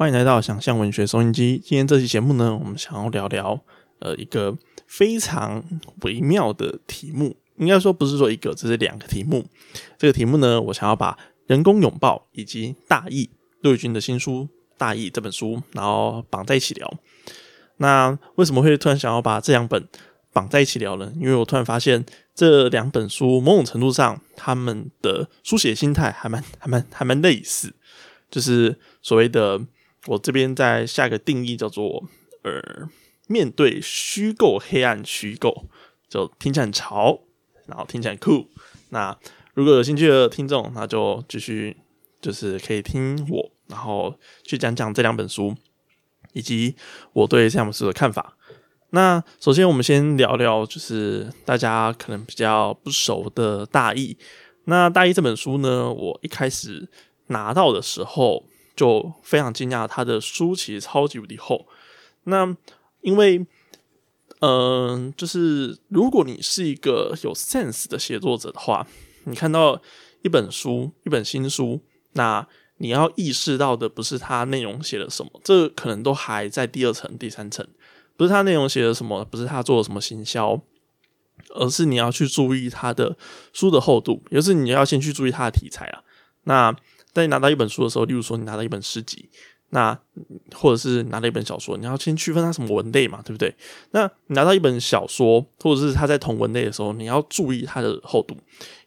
欢迎来到想象文学收音机。今天这期节目呢，我们想要聊聊呃一个非常微妙的题目，应该说不是说一个，这是两个题目。这个题目呢，我想要把人工拥抱以及大义陆军的新书《大义》这本书，然后绑在一起聊。那为什么会突然想要把这两本绑在一起聊呢？因为我突然发现这两本书某种程度上，他们的书写心态还蛮、还蛮、还蛮类似，就是所谓的。我这边再下一个定义叫做，呃，面对虚构黑暗虚构，就听起来很潮，然后听起来酷。那如果有兴趣的听众，那就继续就是可以听我，然后去讲讲这两本书，以及我对这两本书的看法。那首先我们先聊聊，就是大家可能比较不熟的大意。那大意这本书呢，我一开始拿到的时候。就非常惊讶，他的书其实超级无敌厚。那因为，嗯，就是如果你是一个有 sense 的写作者的话，你看到一本书、一本新书，那你要意识到的不是它内容写了什么，这可能都还在第二层、第三层，不是它内容写了什么，不是它做了什么行销，而是你要去注意它的书的厚度，也就是你要先去注意它的题材啊。那在你拿到一本书的时候，例如说你拿到一本诗集，那或者是拿到一本小说，你要先区分它什么文类嘛，对不对？那你拿到一本小说，或者是它在同文类的时候，你要注意它的厚度，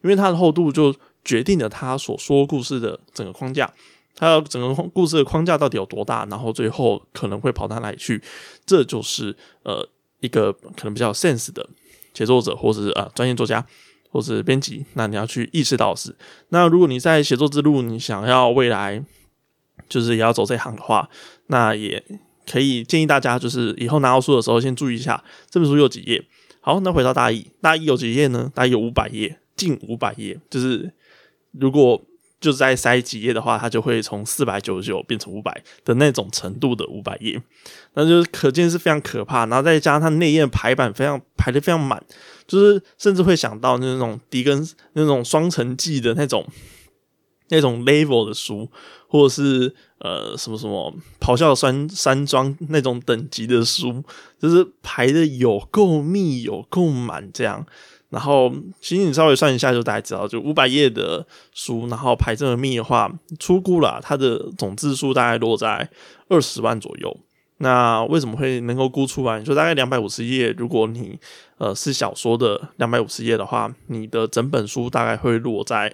因为它的厚度就决定了它所说故事的整个框架，它整个故事的框架到底有多大，然后最后可能会跑到哪里去，这就是呃一个可能比较 sense 的写作者，或者是啊专业作家。或是编辑，那你要去意识到是。那如果你在写作之路，你想要未来就是也要走这行的话，那也可以建议大家，就是以后拿到书的时候，先注意一下这本书有几页。好，那回到大一，大一有几页呢？大一有五百页，近五百页。就是如果就是在塞几页的话，它就会从四百九十九变成五百的那种程度的五百页，那就是可见是非常可怕。然后再加上它内页排版非常排的非常满。就是甚至会想到那种狄更那种双城记的那种那种 level 的书，或者是呃什么什么咆哮山山庄那种等级的书，就是排的有够密有够满这样。然后其实你稍微算一下就大概知道，就五百页的书，然后排这么密的话，出估了它的总字数大概落在二十万左右。那为什么会能够估出来？就大概两百五十页，如果你呃是小说的两百五十页的话，你的整本书大概会落在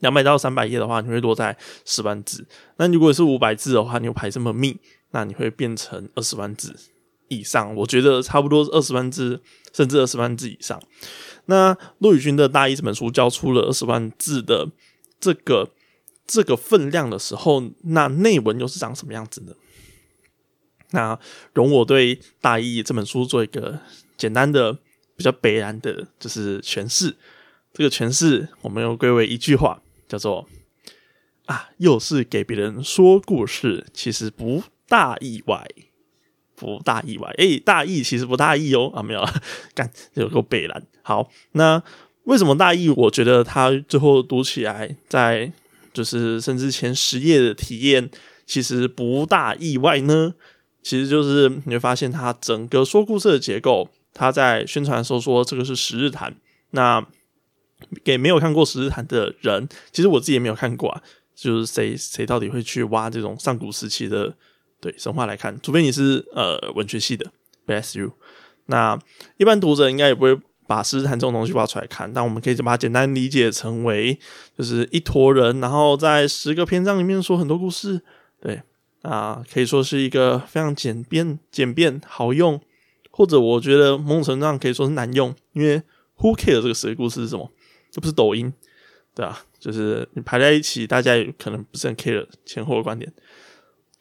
两百到三百页的话，你会落在十万字。那如果是五百字的话，你又排这么密，那你会变成二十万字以上。我觉得差不多二十万字，甚至二十万字以上。那骆宇军的大一这本书交出了二十万字的这个这个分量的时候，那内文又是长什么样子呢？那容我对《大一》这本书做一个简单的、比较北然的，就是诠释。这个诠释，我们又归为一句话，叫做“啊，又是给别人说故事，其实不大意外，不大意外。哎，大意其实不大意哦。啊，没有，干有个北然。好，那为什么大意？我觉得它最后读起来，在就是甚至前十页的体验，其实不大意外呢？其实就是你会发现，它整个说故事的结构，他在宣传的时候说这个是十日谈。那给没有看过十日谈的人，其实我自己也没有看过啊。就是谁谁到底会去挖这种上古时期的对神话来看？除非你是呃文学系的，bless you。那一般读者应该也不会把十日谈这种东西挖出来看。但我们可以把它简单理解成为，就是一坨人，然后在十个篇章里面说很多故事，对。啊，可以说是一个非常简便、简便好用，或者我觉得某种程度上可以说是难用，因为 Who care 这个谁故事是什么？这不是抖音，对吧？就是你排在一起，大家也可能不是很 care 前后的观点，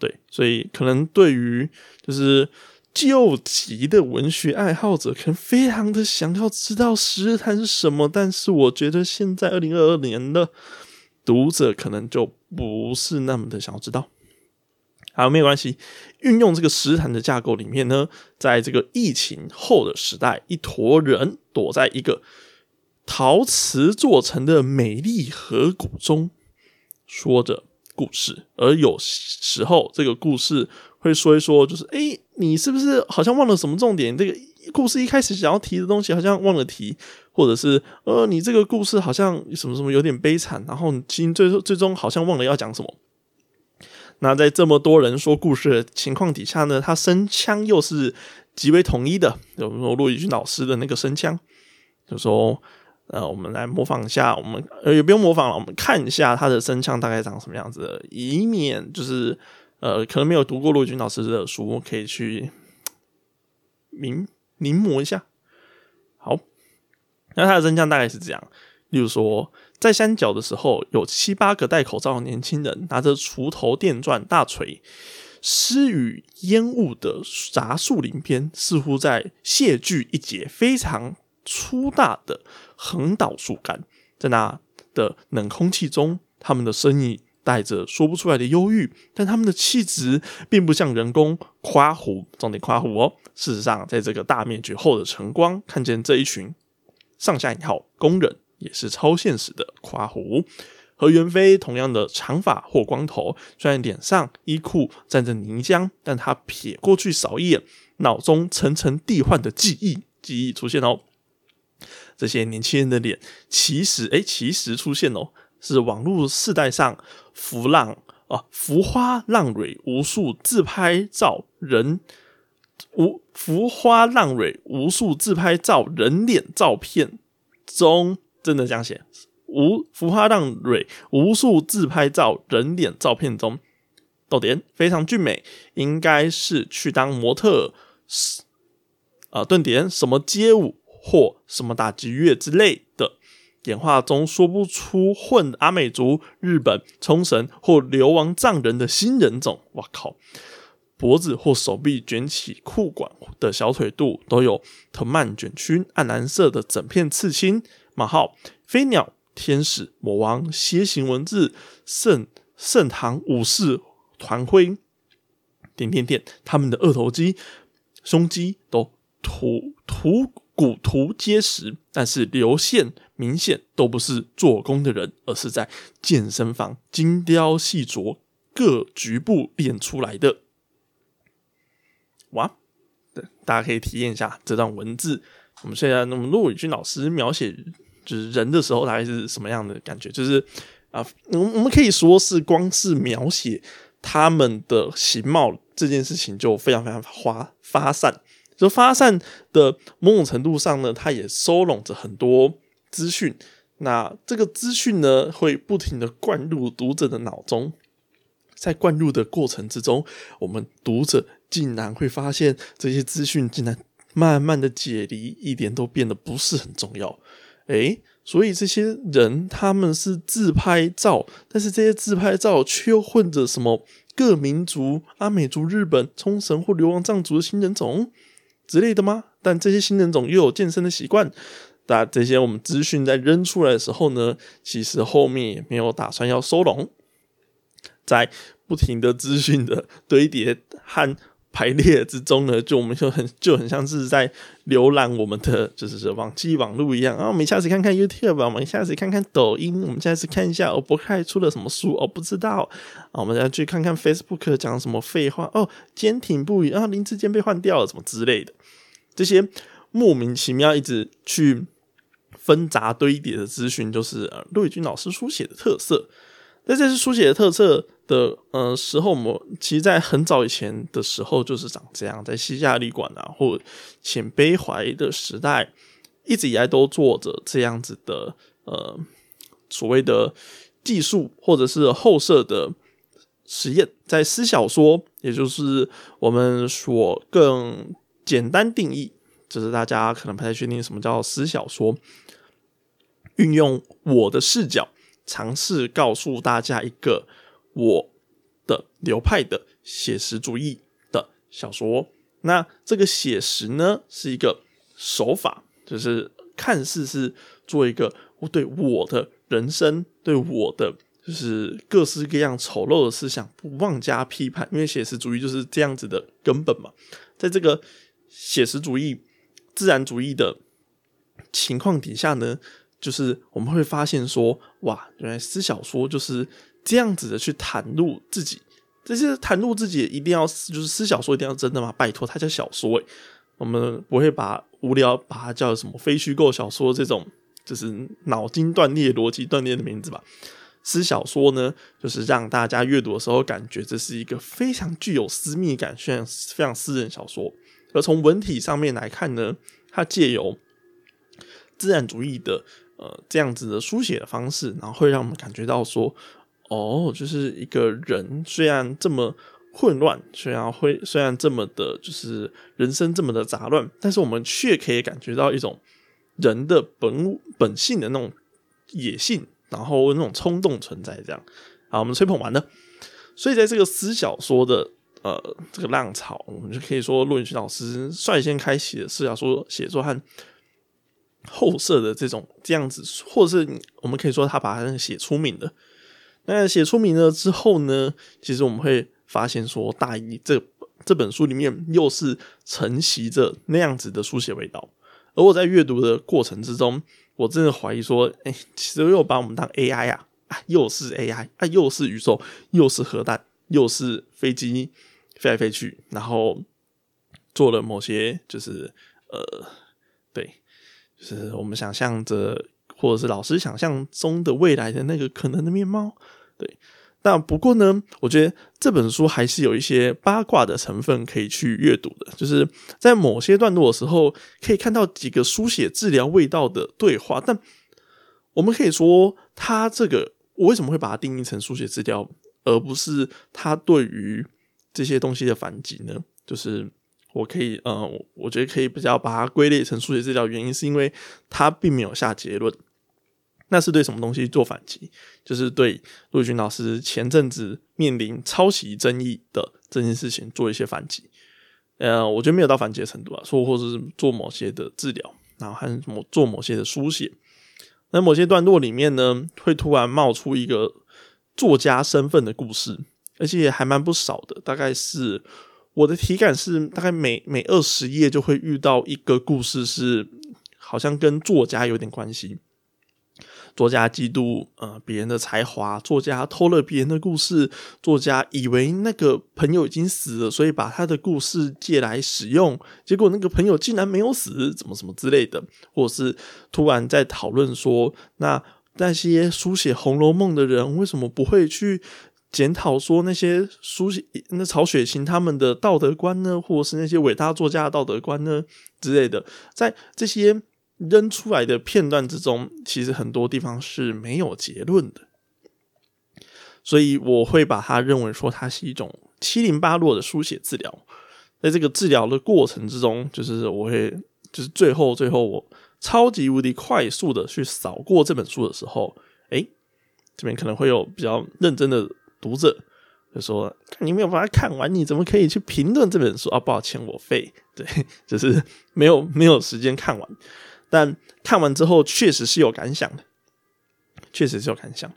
对，所以可能对于就是旧级的文学爱好者，可能非常的想要知道十日谈是什么，但是我觉得现在二零二二年的读者可能就不是那么的想要知道。好，没有关系。运用这个石坛的架构里面呢，在这个疫情后的时代，一坨人躲在一个陶瓷做成的美丽河谷中，说着故事，而有时候这个故事会说一说，就是哎，你是不是好像忘了什么重点？这个故事一开始想要提的东西好像忘了提，或者是呃，你这个故事好像什么什么有点悲惨，然后其实最最终好像忘了要讲什么。那在这么多人说故事的情况底下呢，他声腔又是极为统一的，比如说陆宇君老师的那个声腔，就说。呃，我们来模仿一下，我们呃也不用模仿了，我们看一下他的声腔大概长什么样子，以免就是呃可能没有读过陆军老师的书，可以去临临摹一下。好，那他的声腔大概是这样，例如说，在山脚的时候，有七八个戴口罩的年轻人拿着锄头、电钻、大锤，湿雨烟雾的杂树林边，似乎在谢锯一节非常。粗大的横倒树干，在那的冷空气中，他们的身影带着说不出来的忧郁，但他们的气质并不像人工夸胡，重点夸胡哦。事实上，在这个大灭绝后的晨光，看见这一群上下引号工人，也是超现实的夸胡。和袁飞同样的长发或光头，虽然脸上衣裤沾着泥浆，但他瞥过去扫一眼，脑中层层递换的记忆，记忆出现哦。这些年轻人的脸，其实哎，其实出现哦，是网络世代上浮浪啊，浮花浪蕊无数自拍照人无浮花浪蕊无数自拍照人脸照片中，真的这样写，无浮花浪蕊无数自拍照人脸照片中，逗点非常俊美，应该是去当模特，是啊，顿点什么街舞。或什么打击乐之类的，演化中说不出混阿美族、日本冲绳或流亡藏人的新人种。我靠，脖子或手臂卷起裤管的小腿肚都有藤蔓卷曲，暗蓝色的整片刺青。马号飞鸟、天使、魔王、楔形文字、圣圣堂武士团徽，点点点，他们的二头肌、胸肌都突突。骨图结实，但是流线明显，都不是做工的人，而是在健身房精雕细琢各局部练出来的。哇，对，大家可以体验一下这段文字。我们现在，那么陆宇军老师描写就是人的时候，大概是什么样的感觉？就是啊，我我们可以说是光是描写他们的形貌这件事情，就非常非常发发散。就发散的某种程度上呢，它也收拢着很多资讯。那这个资讯呢，会不停的灌入读者的脑中。在灌入的过程之中，我们读者竟然会发现，这些资讯竟然慢慢的解离，一点都变得不是很重要。诶，所以这些人他们是自拍照，但是这些自拍照却又混着什么各民族、阿美族、日本、冲绳或流亡藏族的新人种。之类的吗？但这些新人种又有健身的习惯，那这些我们资讯在扔出来的时候呢，其实后面也没有打算要收拢，在不停的资讯的堆叠和排列之中呢，就我们就很就很像是在浏览我们的就是网际网络一样啊。我们下次看看 YouTube，我们下次看看抖音，我们下次看一下我博开出了什么书哦，不知道啊，我们再去看看 Facebook 讲什么废话哦，坚挺不语啊，林志坚被换掉了什么之类的。这些莫名其妙一直去纷杂堆叠的资讯，就是陆宇君老师书写的特色。那这是书写的特色的呃时候，我们其实，在很早以前的时候就是长这样，在西夏旅馆啊，或浅悲怀的时代，一直以来都做着这样子的呃所谓的技术或者是后设的实验。在私小说，也就是我们所更。简单定义，就是大家可能不太确定什么叫私小说。运用我的视角，尝试告诉大家一个我的流派的写实主义的小说。那这个写实呢，是一个手法，就是看似是做一个我对我的人生，对我的就是各式各样丑陋的思想不妄加批判，因为写实主义就是这样子的根本嘛，在这个。写实主义、自然主义的情况底下呢，就是我们会发现说，哇，原来私小说就是这样子的去袒露自己，这些袒露自己一定要就是私小说一定要真的吗？拜托，它叫小说诶，我们不会把无聊把它叫什么非虚构小说这种就是脑筋断裂、逻辑断裂的名字吧。私小说呢，就是让大家阅读的时候感觉这是一个非常具有私密感、非常非常私人小说。而从文体上面来看呢，它借由自然主义的呃这样子的书写的方式，然后会让我们感觉到说，哦，就是一个人虽然这么混乱，虽然会虽然这么的，就是人生这么的杂乱，但是我们却可以感觉到一种人的本本性的那种野性。然后那种冲动存在，这样啊，我们吹捧完了。所以在这个私小说的呃这个浪潮，我们就可以说陆云勋老师率先开启了私小说写作和后设的这种这样子，或者是我们可以说他把它写出名的。那写出名了之后呢，其实我们会发现说，大一这这本书里面又是承袭着那样子的书写味道。而我在阅读的过程之中。我真的怀疑说，哎，其实又把我们当 AI 啊，又是 AI 啊，又是宇宙，又是核弹，又是飞机飞来飞去，然后做了某些就是呃，对，就是我们想象着，或者是老师想象中的未来的那个可能的面貌，对。但不过呢，我觉得这本书还是有一些八卦的成分可以去阅读的。就是在某些段落的时候，可以看到几个书写治疗味道的对话。但我们可以说，他这个我为什么会把它定义成书写治疗，而不是他对于这些东西的反击呢？就是我可以，呃，我觉得可以比较把它归类成书写治疗，原因是因为他并没有下结论。那是对什么东西做反击？就是对陆军老师前阵子面临抄袭争议的这件事情做一些反击。呃，我觉得没有到反击的程度啊，说或者是做某些的治疗，然后还什么做某些的书写。那某些段落里面呢，会突然冒出一个作家身份的故事，而且还蛮不少的。大概是我的体感是，大概每每二十页就会遇到一个故事，是好像跟作家有点关系。作家嫉妒呃别人的才华，作家偷了别人的故事，作家以为那个朋友已经死了，所以把他的故事借来使用，结果那个朋友竟然没有死，怎么什么之类的，或者是突然在讨论说，那那些书写《红楼梦》的人为什么不会去检讨说那些书写那曹雪芹他们的道德观呢，或者是那些伟大作家的道德观呢？之类的，在这些。扔出来的片段之中，其实很多地方是没有结论的，所以我会把它认为说它是一种七零八落的书写治疗。在这个治疗的过程之中，就是我会就是最后最后我超级无敌快速的去扫过这本书的时候，哎，这边可能会有比较认真的读者就说：“你没有把它看完，你怎么可以去评论这本书啊？”抱歉，我废，对，就是没有没有时间看完。但看完之后，确实是有感想的，确实是有感想。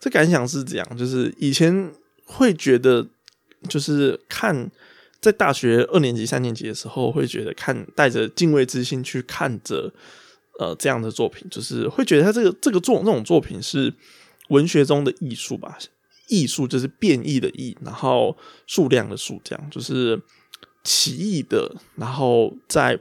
这感想是这样，就是以前会觉得，就是看在大学二年级、三年级的时候，会觉得看带着敬畏之心去看着呃这样的作品，就是会觉得他这个这个作那种作品是文学中的艺术吧？艺术就是变异的异，然后数量的数，这样就是奇异的，然后在。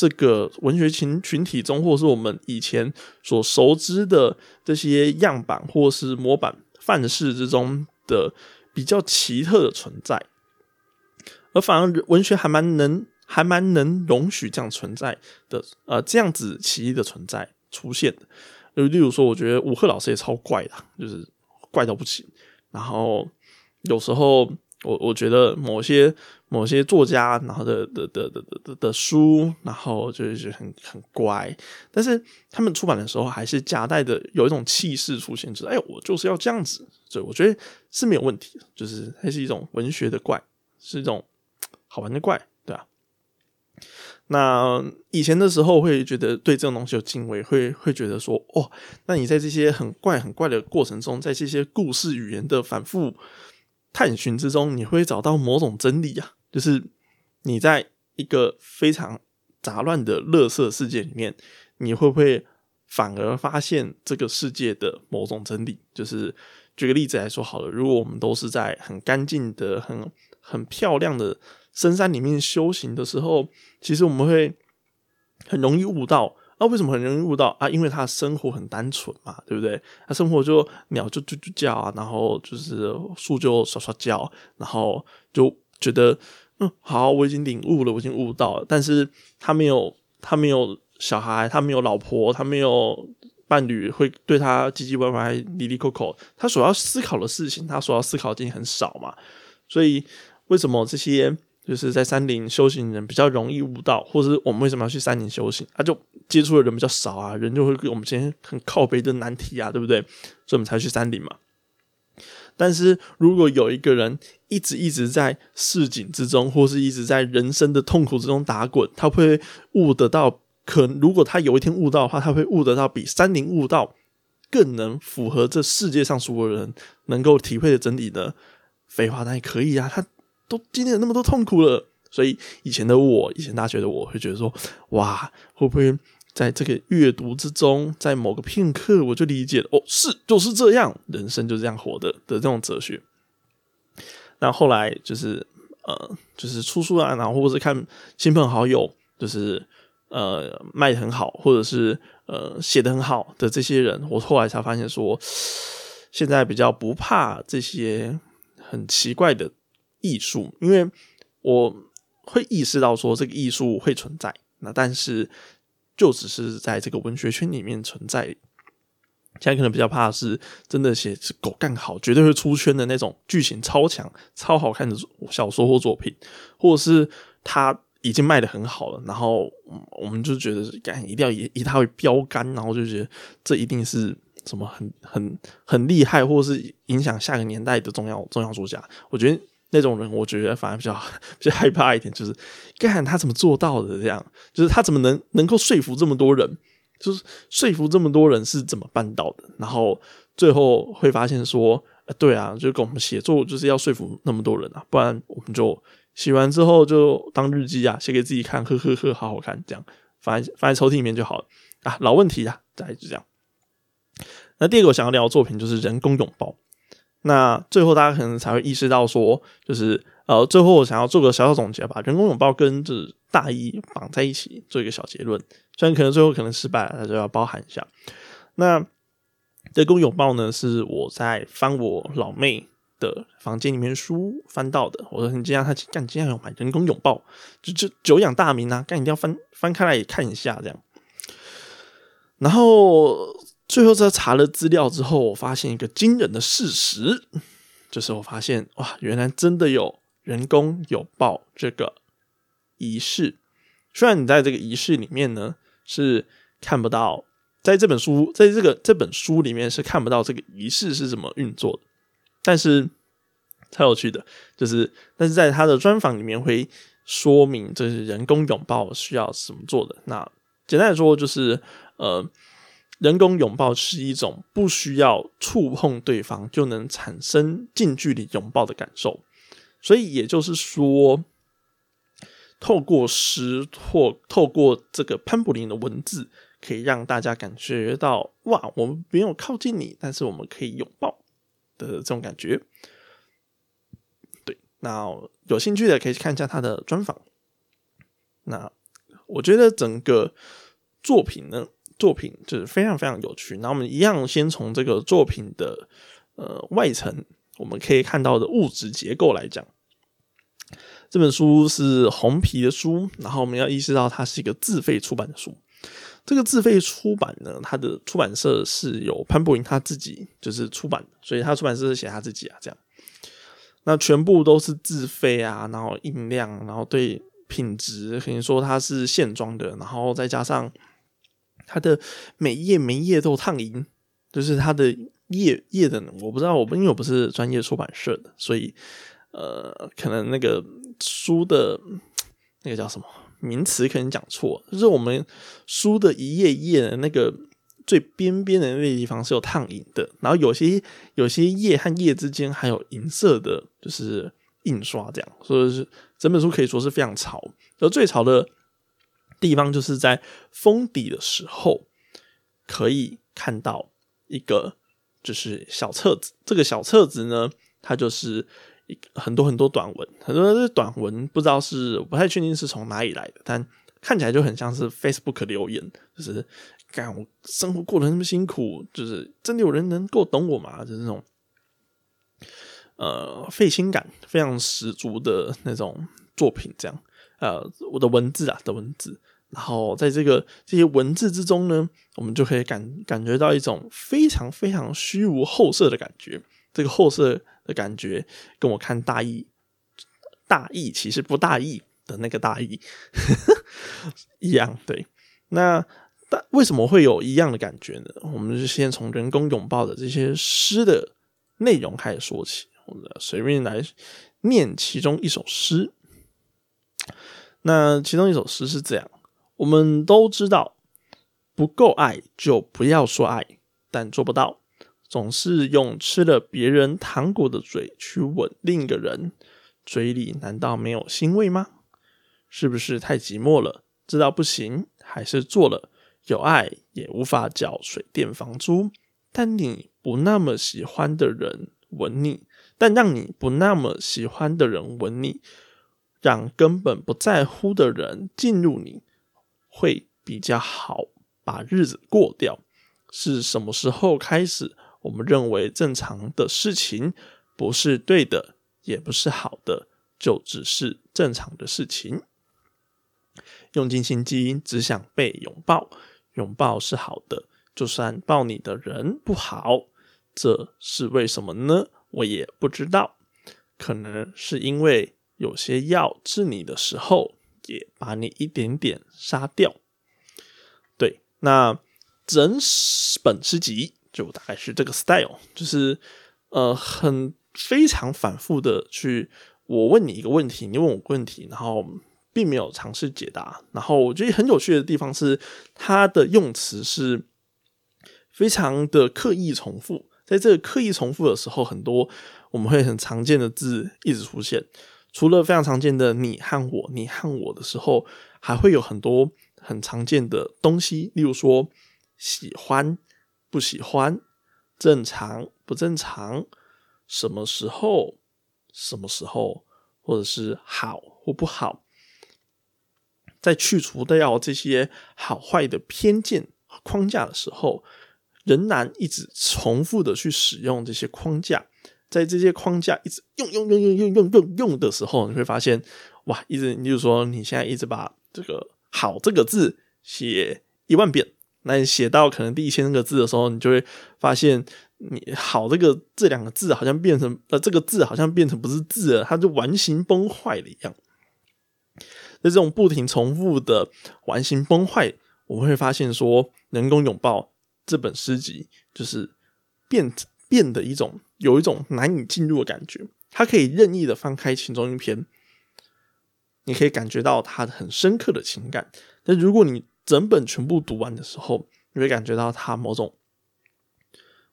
这个文学群群体中，或是我们以前所熟知的这些样板或是模板范式之中的比较奇特的存在，而反而文学还蛮能还蛮能容许这样存在的，呃，这样子奇异的存在出现的。就例如说，我觉得武赫老师也超怪的，就是怪到不行。然后有时候。我我觉得某些某些作家，然后的的的的的的书，然后就是很很乖，但是他们出版的时候还是夹带的有一种气势出现，就是哎，我就是要这样子，所以我觉得是没有问题，就是它是一种文学的怪，是一种好玩的怪，对吧？那以前的时候会觉得对这种东西有敬畏，会会觉得说，哦，那你在这些很怪很怪的过程中，在这些故事语言的反复。探寻之中，你会找到某种真理啊，就是你在一个非常杂乱的乐色世界里面，你会不会反而发现这个世界的某种真理？就是举个例子来说好了，如果我们都是在很干净的、很很漂亮的深山里面修行的时候，其实我们会很容易悟到。那为什么很容易悟到啊？因为他的生活很单纯嘛，对不对？他生活就鸟就就就叫啊，然后就是树就刷刷叫，然后就觉得嗯好，我已经领悟了，我已经悟到了。但是他没有，他没有小孩，他没有老婆，他没有伴侣会对他唧唧歪歪、离离扣扣。他所要思考的事情，他所要思考的事情很少嘛。所以为什么这些？就是在山林修行人比较容易悟道，或者是我们为什么要去山林修行？他就接触的人比较少啊，人就会给我们今天很靠背的难题啊，对不对？所以我们才去山林嘛。但是如果有一个人一直一直在市井之中，或是一直在人生的痛苦之中打滚，他会悟得到。可如果他有一天悟道的话，他会悟得到比山林悟道更能符合这世界上所有人能够体会的真理的。废话，那也可以啊，他。都经历了那么多痛苦了，所以以前的我，以前大学的我会觉得说，哇，会不会在这个阅读之中，在某个片刻，我就理解了，哦，是就是这样，人生就这样活的的这种哲学。那后来就是呃，就是出书啊，然后或者是看亲朋好友，就是呃卖的很好，或者是呃写的很好的这些人，我后来才发现说，现在比较不怕这些很奇怪的。艺术，因为我会意识到说这个艺术会存在，那但是就只是在这个文学圈里面存在。现在可能比较怕的是真的写狗干好，绝对会出圈的那种剧情超强、超好看的小说或作品，或者是他已经卖的很好了，然后我们就觉得干一定要以以它为标杆，然后就觉得这一定是什么很很很厉害，或者是影响下个年代的重要重要作家。我觉得。那种人，我觉得反而比较 比较害怕一点，就是看他怎么做到的，这样就是他怎么能能够说服这么多人，就是说服这么多人是怎么办到的？然后最后会发现说，对啊，就跟我们写作就是要说服那么多人啊，不然我们就写完之后就当日记啊，写给自己看，呵呵呵，好好看，这样放在放在抽屉里面就好了啊。老问题啊，再就这样。那第二个我想要聊的作品就是《人工拥抱》。那最后，大家可能才会意识到说，就是呃，最后我想要做个小小总结把。人工拥抱跟这大一绑在一起，做一个小结论。虽然可能最后可能失败了，大家要包含一下。那人工拥抱呢，是我在翻我老妹的房间里面书翻到的。我说你这样他干，这样有买人工拥抱，就就久仰大名啊，干一定要翻翻开来看一下这样。然后。最后在查了资料之后，我发现一个惊人的事实，就是我发现哇，原来真的有人工拥抱这个仪式。虽然你在这个仪式里面呢是看不到，在这本书在这个这本书里面是看不到这个仪式是怎么运作的，但是超有趣的，就是但是在他的专访里面会说明这是人工拥抱需要怎么做的。那简单来说就是呃。人工拥抱是一种不需要触碰对方就能产生近距离拥抱的感受，所以也就是说，透过诗或透过这个潘柏林的文字，可以让大家感觉到哇，我们没有靠近你，但是我们可以拥抱的这种感觉。对，那有兴趣的可以看一下他的专访。那我觉得整个作品呢。作品就是非常非常有趣。那我们一样先从这个作品的呃外层，我们可以看到的物质结构来讲，这本书是红皮的书，然后我们要意识到它是一个自费出版的书。这个自费出版呢，它的出版社是由潘博林他自己就是出版，所以他出版社是写他自己啊，这样。那全部都是自费啊，然后印量，然后对品质可以说它是线装的，然后再加上。它的每页每页都烫银，就是它的页页的，我不知道，我因为我不是专业出版社的，所以呃，可能那个书的那个叫什么名词可能讲错，就是我们书的一页一页的那个最边边的那个地方是有烫银的，然后有些有些页和页之间还有银色的，就是印刷这样，所以是整本书可以说是非常潮，而最潮的。地方就是在封底的时候，可以看到一个就是小册子。这个小册子呢，它就是一很多很多短文，很多的短文不知道是不太确定是从哪里来的，但看起来就很像是 Facebook 留言，就是干我生活过得那么辛苦，就是真的有人能够懂我吗？就是那种呃费心感非常十足的那种作品，这样呃我的文字啊的文字。然后在这个这些文字之中呢，我们就可以感感觉到一种非常非常虚无后色的感觉。这个后色的感觉，跟我看大意大意其实不大意的那个大意 一样。对，那但为什么会有一样的感觉呢？我们就先从人工拥抱的这些诗的内容开始说起，我们随便来念其中一首诗。那其中一首诗是这样。我们都知道，不够爱就不要说爱，但做不到，总是用吃了别人糖果的嘴去吻另一个人，嘴里难道没有腥味吗？是不是太寂寞了？知道不行，还是做了。有爱也无法缴水电房租，但你不那么喜欢的人吻你，但让你不那么喜欢的人吻你，让根本不在乎的人进入你。会比较好把日子过掉。是什么时候开始，我们认为正常的事情不是对的，也不是好的，就只是正常的事情？用尽心机，只想被拥抱。拥抱是好的，就算抱你的人不好，这是为什么呢？我也不知道。可能是因为有些药治你的时候。也把你一点点杀掉。对，那整本诗集就大概是这个 style，就是呃，很非常反复的去，我问你一个问题，你问我问题，然后并没有尝试解答。然后我觉得很有趣的地方是，它的用词是非常的刻意重复。在这个刻意重复的时候，很多我们会很常见的字一直出现。除了非常常见的“你和我”，“你和我”的时候，还会有很多很常见的东西，例如说喜欢、不喜欢、正常、不正常、什么时候、什么时候，或者是好或不好。在去除掉这些好坏的偏见框架的时候，仍然一直重复的去使用这些框架。在这些框架一直用用用用用用用用的时候，你会发现，哇，一直，你就说你现在一直把这个“好”这个字写一万遍，那你写到可能第一千个字的时候，你就会发现，你“好”这个这两个字好像变成呃，这个字好像变成不是字了，它就完形崩坏了一样。在这种不停重复的完形崩坏，我们会发现说，《人工拥抱》这本诗集就是变变的一种。有一种难以进入的感觉，它可以任意的翻开其中一篇，你可以感觉到它很深刻的情感。但如果你整本全部读完的时候，你会感觉到它某种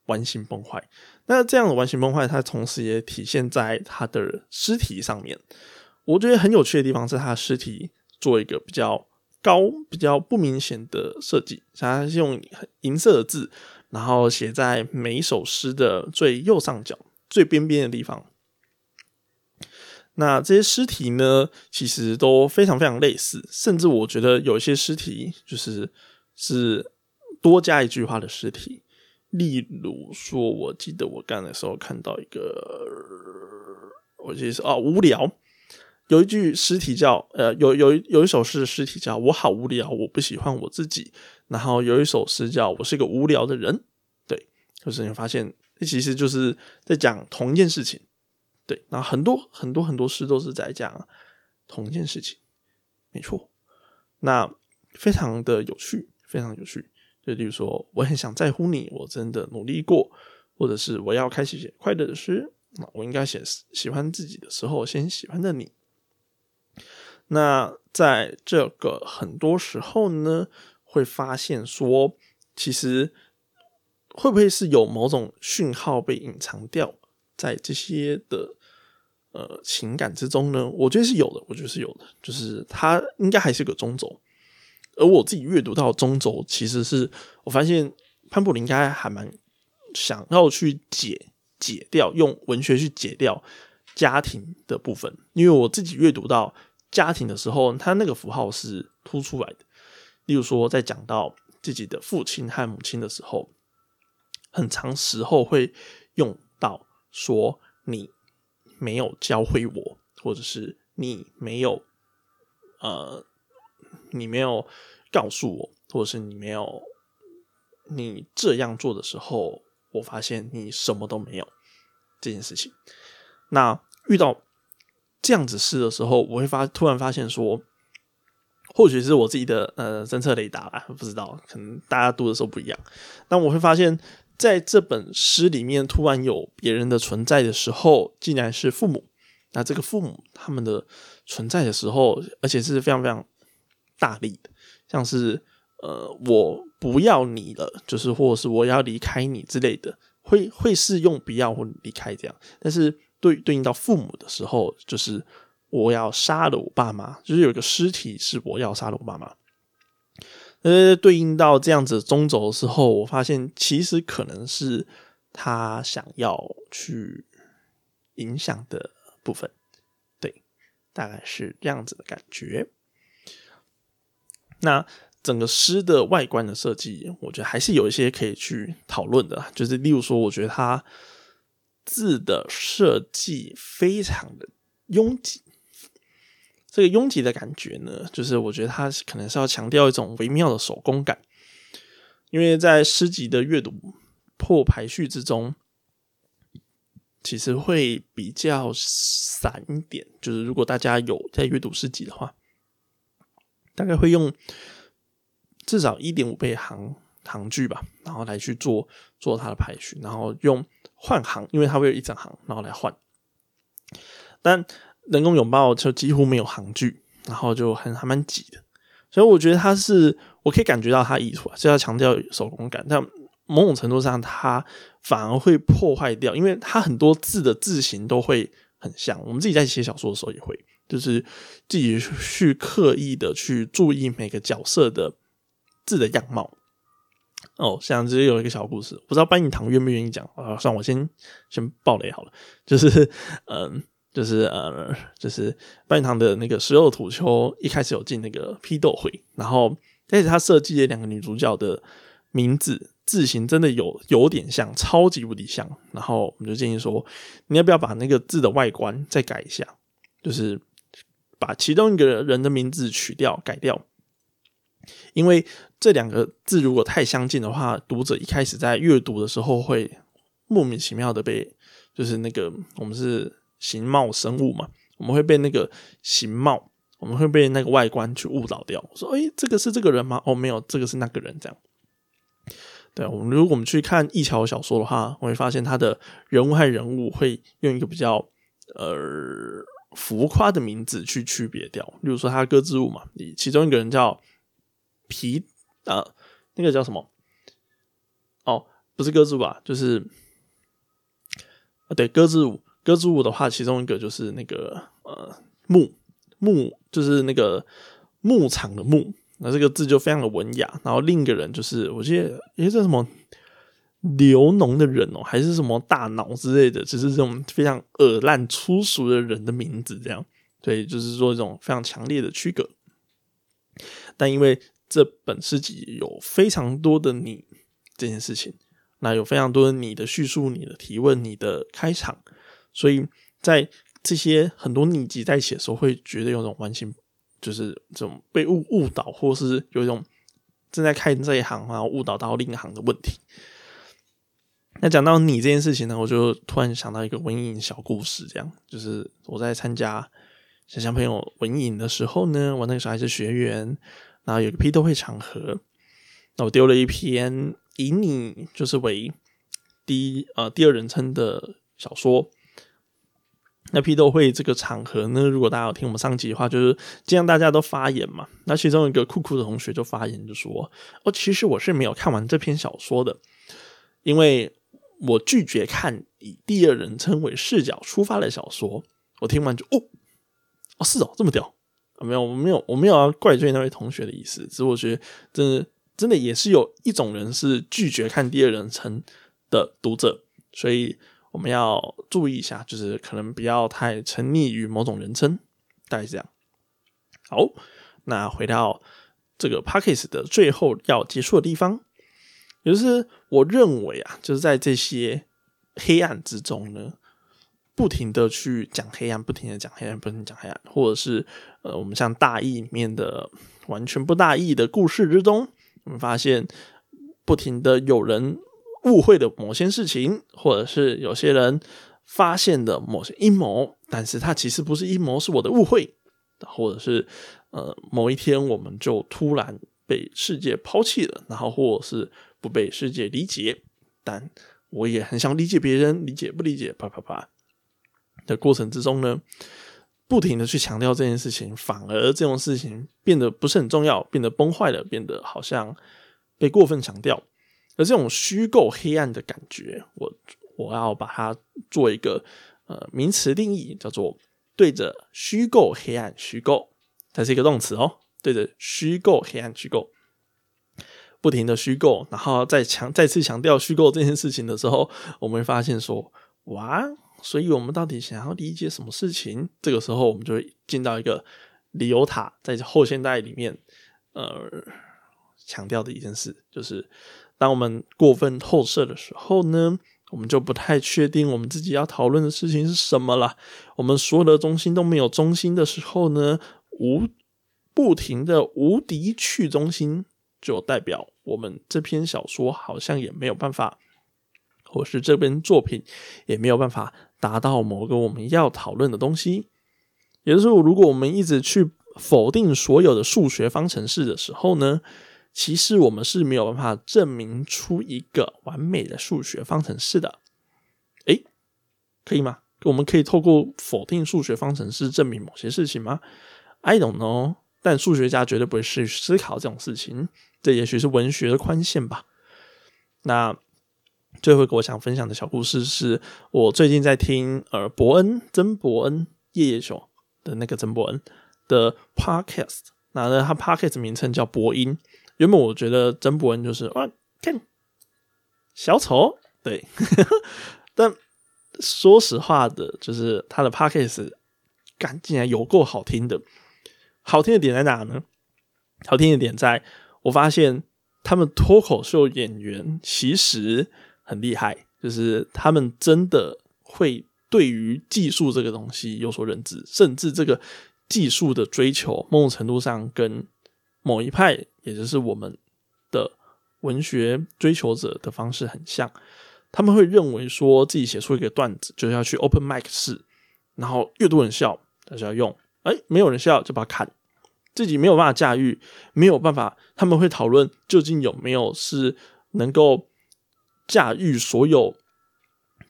完形崩坏。那这样的完形崩坏，它同时也体现在它的尸体上面。我觉得很有趣的地方是，它的尸体做一个比较高、比较不明显的设计，它是用 银色的字。然后写在每一首诗的最右上角、最边边的地方。那这些诗题呢，其实都非常非常类似，甚至我觉得有一些诗题就是是多加一句话的诗题。例如说，我记得我干的时候看到一个，我记得是哦，无聊。有一句诗题叫呃，有有有一首诗的诗题叫“我好无聊，我不喜欢我自己”。然后有一首诗叫“我是一个无聊的人”，对，就是你发现，这其实就是在讲同一件事情，对。然后很多很多很多诗都是在讲同一件事情，没错。那非常的有趣，非常有趣。就例如说，我很想在乎你，我真的努力过，或者是我要开始写快乐的诗，那我应该写喜欢自己的时候，先喜欢的你。那在这个很多时候呢，会发现说，其实会不会是有某种讯号被隐藏掉在这些的呃情感之中呢？我觉得是有的，我觉得是有的，就是它应该还是个中轴。而我自己阅读到中轴，其实是我发现潘布林应该还蛮，想要去解解掉，用文学去解掉家庭的部分，因为我自己阅读到家庭的时候，他那个符号是突出来的。例如说，在讲到自己的父亲和母亲的时候，很长时候会用到说你没有教会我，或者是你没有呃，你没有告诉我，或者是你没有你这样做的时候，我发现你什么都没有这件事情。那遇到这样子试的时候，我会发突然发现说。或许是我自己的呃侦测雷达吧，不知道，可能大家读的时候不一样。但我会发现，在这本诗里面，突然有别人的存在的时候，竟然是父母。那这个父母他们的存在的时候，而且是非常非常大力的，像是呃我不要你了，就是或者是我要离开你之类的，会会是用不要或离开这样。但是对对应到父母的时候，就是。我要杀了我爸妈，就是有一个尸体是我要杀了我爸妈。呃，对应到这样子中轴的时候，我发现其实可能是他想要去影响的部分，对，大概是这样子的感觉。那整个诗的外观的设计，我觉得还是有一些可以去讨论的，就是例如说，我觉得他字的设计非常的拥挤。这个拥挤的感觉呢，就是我觉得它可能是要强调一种微妙的手工感，因为在诗集的阅读破排序之中，其实会比较散一点。就是如果大家有在阅读诗集的话，大概会用至少一点五倍行行距吧，然后来去做做它的排序，然后用换行，因为它会有一整行，然后来换，但。人工拥抱就几乎没有行距，然后就很还蛮挤的，所以我觉得它是我可以感觉到它意图啊，是要强调手工感，但某种程度上它反而会破坏掉，因为它很多字的字形都会很像。我们自己在写小说的时候也会，就是自己去刻意的去注意每个角色的字的样貌。哦，像这有一个小故事，不知道班影堂愿不愿意讲啊？算我先先爆雷好了，就是 嗯。就是呃，就是半堂的那个十二土丘一开始有进那个批斗会，然后但是他设计的两个女主角的名字字形真的有有点像，超级无敌像。然后我们就建议说，你要不要把那个字的外观再改一下？就是把其中一个人的名字取掉改掉，因为这两个字如果太相近的话，读者一开始在阅读的时候会莫名其妙的被，就是那个我们是。形貌生物嘛，我们会被那个形貌，我们会被那个外观去误导掉。说，哎，这个是这个人吗？哦，没有，这个是那个人。这样，对我们如果我们去看易桥小说的话，我会发现他的人物和人物会用一个比较呃浮夸的名字去区别掉。例如说，他歌之物嘛，你其中一个人叫皮啊，那个叫什么？哦，不是歌之舞吧？就是啊，对，歌之舞。歌之舞的话，其中一个就是那个呃牧牧，就是那个牧场的牧，那这个字就非常的文雅。然后另一个人就是，我记得诶，这什么流农的人哦，还是什么大脑之类的，只是这种非常恶烂粗俗的人的名字，这样。对，就是说这种非常强烈的区隔。但因为这本诗集有非常多的你这件事情，那有非常多的你的叙述、你的提问、你的开场。所以在这些很多逆集在一起的时候，会觉得有种完全就是这种被误误导，或是有一种正在看这一行然后误导到另一行的问题。那讲到你这件事情呢，我就突然想到一个文影小故事，这样就是我在参加想象朋友文影的时候呢，我那个时候还是学员，然后有个批斗会场合，那我丢了一篇以你就是为第一呃第二人称的小说。那批斗会这个场合呢，如果大家有听我们上集的话，就是既然大家都发言嘛，那其中一个酷酷的同学就发言就说：“哦，其实我是没有看完这篇小说的，因为我拒绝看以第二人称为视角出发的小说。”我听完就哦哦是哦这么屌！没有我没有我没有要怪罪那位同学的意思，只是我觉得真的真的也是有一种人是拒绝看第二人称的读者，所以我们要注意一下，就是可能不要太沉溺于某种人称，大概是这样。好，那回到这个 p a c k a g e 的最后要结束的地方，也就是我认为啊，就是在这些黑暗之中呢。不停的去讲黑暗，不停的讲黑暗，不停讲黑暗，或者是呃，我们像大义里面的完全不大义的故事之中，我们发现不停的有人误会的某些事情，或者是有些人发现的某些阴谋，但是它其实不是阴谋，是我的误会，或者是呃，某一天我们就突然被世界抛弃了，然后或者是不被世界理解，但我也很想理解别人，理解不理解，啪啪啪。的过程之中呢，不停的去强调这件事情，反而这种事情变得不是很重要，变得崩坏了，变得好像被过分强调。而这种虚构黑暗的感觉，我我要把它做一个呃名词定义，叫做对着虚构黑暗虚构，它是一个动词哦，对着虚构黑暗虚构，不停的虚构，然后再强再次强调虚构这件事情的时候，我们会发现说，哇。所以我们到底想要理解什么事情？这个时候，我们就会进到一个理由塔，在后现代里面，呃，强调的一件事，就是当我们过分透射的时候呢，我们就不太确定我们自己要讨论的事情是什么了。我们所有的中心都没有中心的时候呢，无不停的无敌去中心，就代表我们这篇小说好像也没有办法，或是这篇作品也没有办法。达到某个我们要讨论的东西，也就是说，如果我们一直去否定所有的数学方程式的时候呢，其实我们是没有办法证明出一个完美的数学方程式的。诶，可以吗？我们可以透过否定数学方程式证明某些事情吗？I don't know。但数学家绝对不会去思考这种事情，这也许是文学的宽限吧。那。最后一个我想分享的小故事是我最近在听呃伯恩曾伯恩夜夜秀的那个曾伯恩的 podcast，那呢他 podcast 名称叫伯音。原本我觉得曾伯恩就是哇看小丑，对，但说实话的，就是他的 podcast 干竟然有够好听的。好听的点在哪呢？好听的点在我发现他们脱口秀演员其实。很厉害，就是他们真的会对于技术这个东西有所认知，甚至这个技术的追求，某种程度上跟某一派，也就是我们的文学追求者的方式很像。他们会认为说自己写出一个段子，就是要去 open mic 试，然后越多人笑，他就要用；哎，没有人笑就把它砍。自己没有办法驾驭，没有办法，他们会讨论究竟有没有是能够。驾驭所有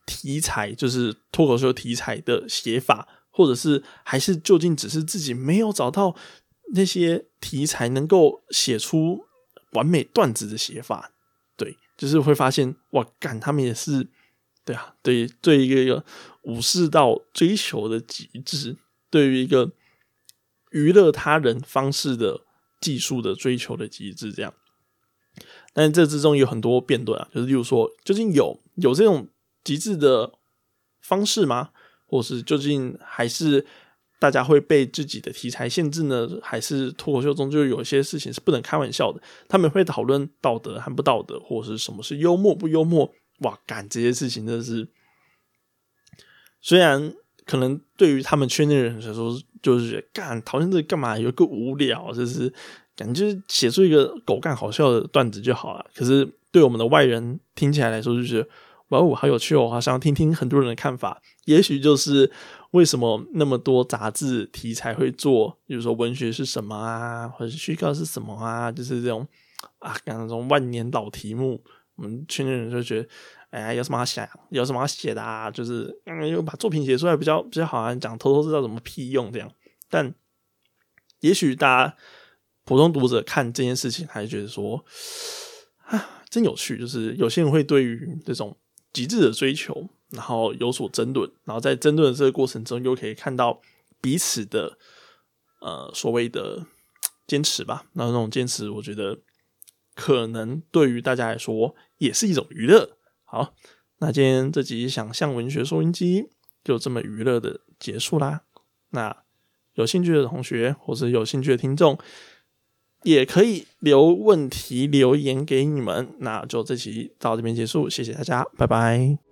题材，就是脱口秀题材的写法，或者是还是究竟只是自己没有找到那些题材能够写出完美段子的写法？对，就是会发现哇，干他们也是对啊，对，对一个一个武士道追求的极致，对于一个娱乐他人方式的技术的追求的极致，这样。但这之中有很多辩论啊，就是例如说，究竟有有这种极致的方式吗？或是究竟还是大家会被自己的题材限制呢？还是脱口秀中就有些事情是不能开玩笑的？他们会讨论道德和不道德，或者是什么是幽默不幽默？哇，干这些事情真的是，虽然可能对于他们圈内人来说，就是干讨论这干嘛？有个无聊，就是。感觉写出一个狗干好笑的段子就好了。可是对我们的外人听起来来说，就觉得哇哦，好有趣哦，好想要听听很多人的看法。也许就是为什么那么多杂志题材会做，比如说文学是什么啊，或者是虚构是什么啊，就是这种啊，感觉种万年老题目，我们圈内人就觉得，哎呀，有什么好想，有什么好写的啊？就是嗯，又把作品写出来比较比较好啊，讲偷偷知道怎么屁用这样。但也许大家。普通读者看这件事情，还是觉得说啊，真有趣。就是有些人会对于这种极致的追求，然后有所争论，然后在争论的这个过程中，又可以看到彼此的呃所谓的坚持吧。那那种坚持，我觉得可能对于大家来说也是一种娱乐好，那今天这集想象文学收音机就这么娱乐的结束啦。那有兴趣的同学或者有兴趣的听众，也可以留问题留言给你们。那就这期到这边结束，谢谢大家，拜拜。